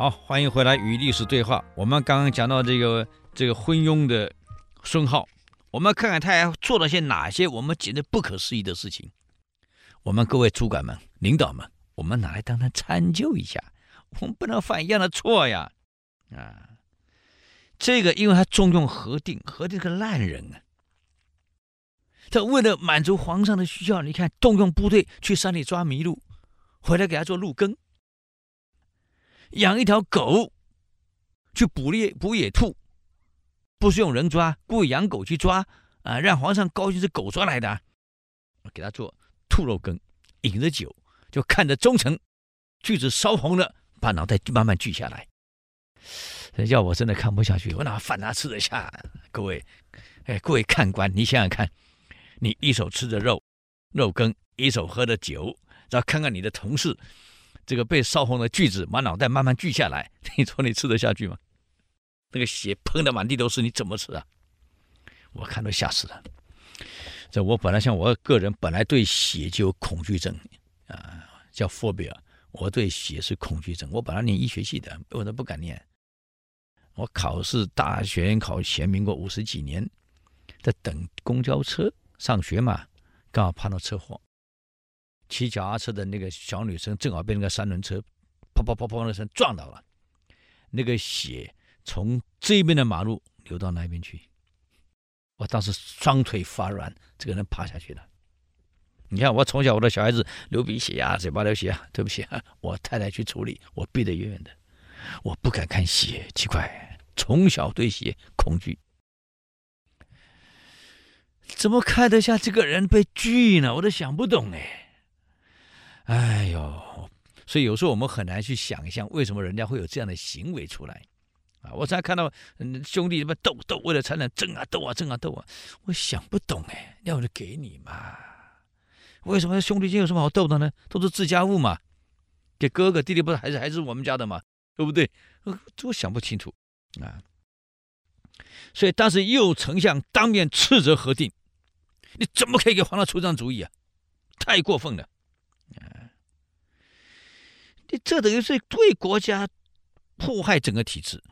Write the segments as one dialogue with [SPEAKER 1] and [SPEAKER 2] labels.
[SPEAKER 1] 好，欢迎回来与历史对话。我们刚刚讲到这个这个昏庸的孙皓，我们看看他还做了些哪些我们觉得不可思议的事情。我们各位主管们、领导们，我们拿来当他参究一下，我们不能犯一样的错呀！啊，这个因为他重用何定，何定是个烂人啊。他为了满足皇上的需要，你看动用部队去山里抓麋鹿，回来给他做鹿羹；养一条狗去捕猎捕野兔，不是用人抓，故意养狗去抓啊，让皇上高兴是狗抓来的，给他做兔肉羹，饮着酒，就看着忠臣锯子烧红了，把脑袋慢慢锯下来。要我真的看不下去，我哪饭哪吃得下？各位，哎，各位看官，你想想看。你一手吃着肉，肉羹，一手喝着酒，然后看看你的同事，这个被烧红的锯子，把脑袋慢慢锯下来，你说你吃得下去吗？那个血喷得满地都是，你怎么吃啊？我看都吓死了。这我本来像我个人本来对血就有恐惧症啊，叫 phobia，我对血是恐惧症。我本来念医学系的，我都不敢念。我考试大学考前民国五十几年，在等公交车。上学嘛，刚好碰到车祸，骑脚踏车的那个小女生正好被那个三轮车砰砰砰砰的声撞到了，那个血从这边的马路流到那边去，我当时双腿发软，这个人趴下去了。你看我从小我的小孩子流鼻血呀，嘴巴流血啊，对不起啊，我太太去处理，我避得远远的，我不敢看血，奇怪，从小对血恐惧。怎么看得下这个人被锯呢？我都想不懂哎。哎呦，所以有时候我们很难去想象为什么人家会有这样的行为出来啊！我才看到兄弟什么斗斗，为了财产争啊斗啊争啊斗啊，我想不懂哎。要我就给你嘛？为什么兄弟间有什么好斗的呢？都是自家务嘛，给哥哥弟弟不是还是还是我们家的嘛，对不对？这我想不清楚啊。所以当时右丞相当面斥责何定。你怎么可以给皇上出这样主意啊？太过分了！啊，你这等于是对国家迫害整个体制，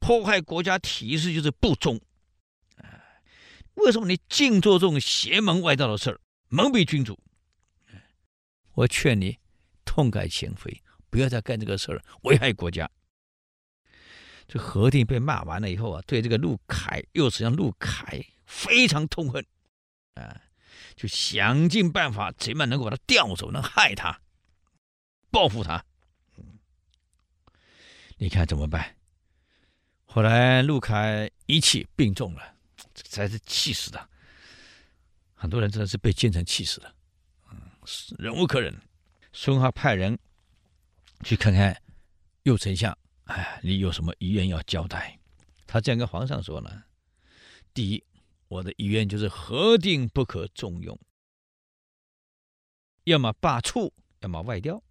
[SPEAKER 1] 迫害国家体制就是不忠啊！为什么你净做这种邪门外道的事儿，蒙蔽君主？我劝你痛改前非，不要再干这个事儿，危害国家。这何定被骂完了以后啊，对这个陆凯右丞相陆凯非常痛恨。啊，就想尽办法，怎么能够把他调走，能害他，报复他。你看怎么办？后来陆凯一气病重了，这才是气死的。很多人真的是被奸臣气死的，嗯，忍无可忍。孙皓派人去看看右丞相，哎，你有什么遗愿要交代？他这样跟皇上说呢：第一。我的遗愿就是何定不可重用，要么罢黜，要么外调。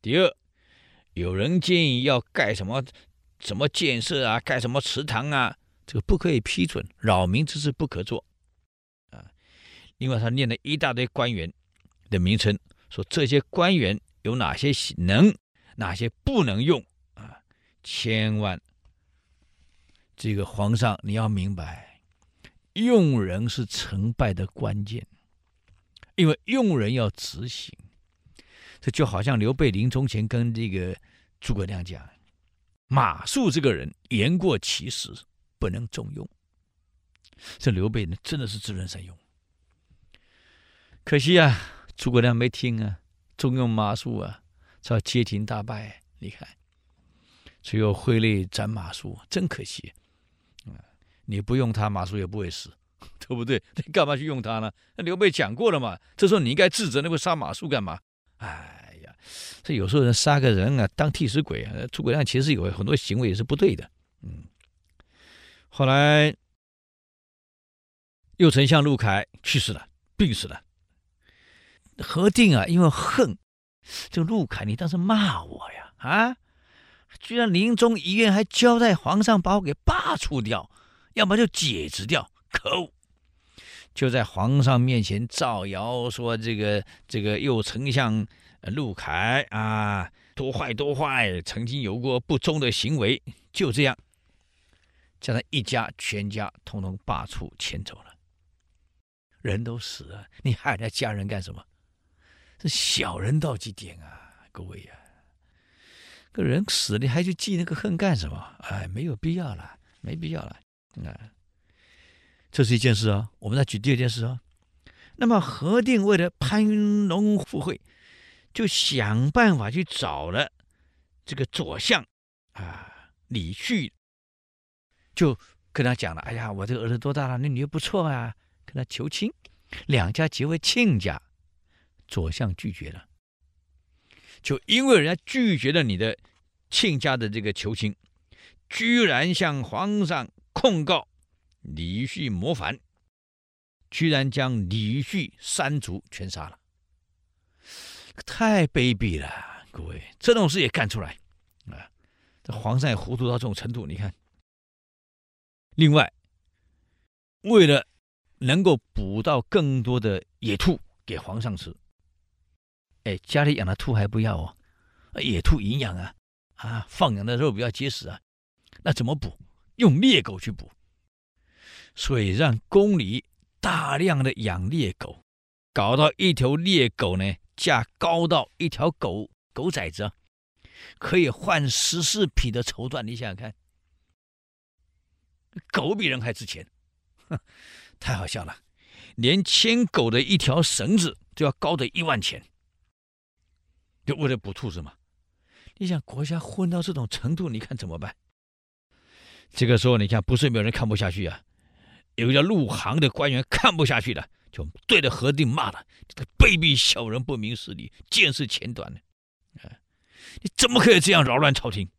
[SPEAKER 1] 第二，有人建议要盖什么什么建设啊，盖什么祠堂啊，这个不可以批准，扰民之事不可做。啊，另外他念了一大堆官员的名称，说这些官员有哪些能，哪些不能用啊，千万，这个皇上你要明白。用人是成败的关键，因为用人要执行。这就好像刘备临终前跟这个诸葛亮讲：“马谡这个人言过其实，不能重用。”这刘备呢，真的是知人善用。可惜啊，诸葛亮没听啊，重用马谡啊，才街亭大败。你看，最后挥泪斩马谡，真可惜。你不用他，马谡也不会死，对不对？你干嘛去用他呢？那刘备讲过了嘛。这时候你应该自责，那会杀马谡干嘛？哎呀，这有时候人杀个人啊，当替死鬼啊。诸葛亮其实有很多行为也是不对的。嗯，后来右丞相陆凯去世了，病死了。何定啊，因为恨这个陆凯，你当时骂我呀，啊，居然临终遗愿还交代皇上把我给罢黜掉。要么就解职掉，可恶！就在皇上面前造谣说这个这个右丞相陆凯啊，多坏多坏，曾经有过不忠的行为，就这样，将他一家全家通通罢黜迁走了。人都死了，你害他家人干什么？这小人到极点啊，各位呀、啊！个人死了，你还去记那个恨干什么？哎，没有必要了，没必要了。啊，这是一件事啊。我们再举第二件事啊。那么何定为了攀龙附会，就想办法去找了这个左相啊李旭，就跟他讲了：“哎呀，我这个儿子多大了？那女儿不错啊，跟他求亲，两家结为亲家。”左相拒绝了，就因为人家拒绝了你的亲家的这个求亲，居然向皇上控告李旭谋反。居然将李旭三族全杀了，太卑鄙了！各位，这种事也干出来啊！这皇上也糊涂到这种程度，你看。另外，为了能够捕到更多的野兔给皇上吃，哎，家里养的兔还不要哦，野兔营养啊，啊，放养的肉比较结实啊，那怎么捕？用猎狗去捕，所以让宫里。大量的养猎狗，搞到一条猎狗呢，价高到一条狗狗崽子，可以换十四匹的绸缎。你想想看，狗比人还值钱，哼，太好笑了！连牵狗的一条绳子都要高的一万钱，就为了捕兔子嘛。你想国家混到这种程度，你看怎么办？这个时候，你看不是没有人看不下去啊。有个叫陆航的官员看不下去了，就对着何定骂了：“这个卑鄙小人，不明事理，见识浅短的，啊，你怎么可以这样扰乱朝廷？”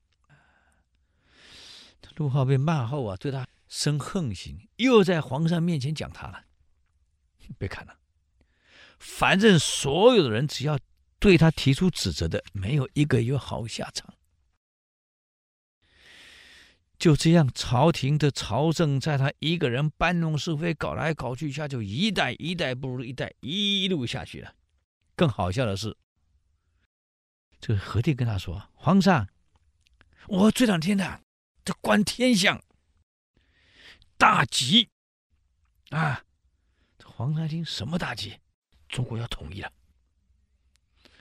[SPEAKER 1] 陆浩被骂后啊，对他生横心，又在皇上面前讲他了。别看了，反正所有的人只要对他提出指责的，没有一个有好下场。就这样，朝廷的朝政在他一个人搬弄是非、搞来搞去下，就一代一代不如一代，一路下去了。更好笑的是，这个何定跟他说：“皇上，我这两天呢，这观天象，大吉啊！”皇上一听什么大吉？中国要统一了。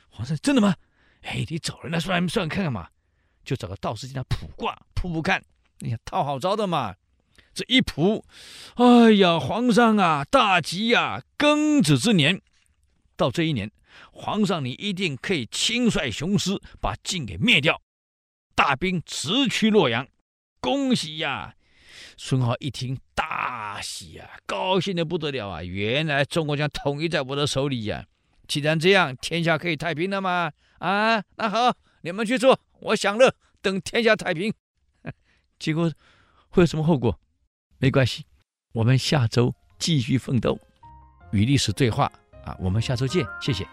[SPEAKER 1] 皇上真的吗？哎，你找人来算一算看看嘛，就找个道士进来卜卦，卜卜看。你看套好招的嘛，这一扑，哎呀，皇上啊，大吉呀，庚子之年，到这一年，皇上你一定可以亲率雄师把晋给灭掉，大兵直驱洛阳，恭喜呀！孙浩一听大喜呀，高兴的不得了啊！原来中国将统一在我的手里呀！既然这样，天下可以太平了吗？啊，那好，你们去做，我享乐，等天下太平。结果会有什么后果？没关系，我们下周继续奋斗，与历史对话啊！我们下周见，谢谢。